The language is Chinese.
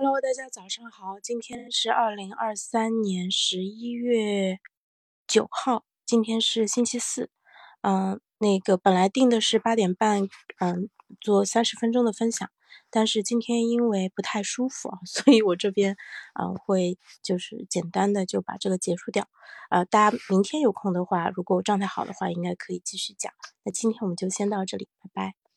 Hello，大家早上好，今天是二零二三年十一月九号，今天是星期四。嗯，那个本来定的是八点半，嗯，做三十分钟的分享，但是今天因为不太舒服啊，所以我这边嗯会就是简单的就把这个结束掉。呃，大家明天有空的话，如果状态好的话，应该可以继续讲。那今天我们就先到这里，拜拜。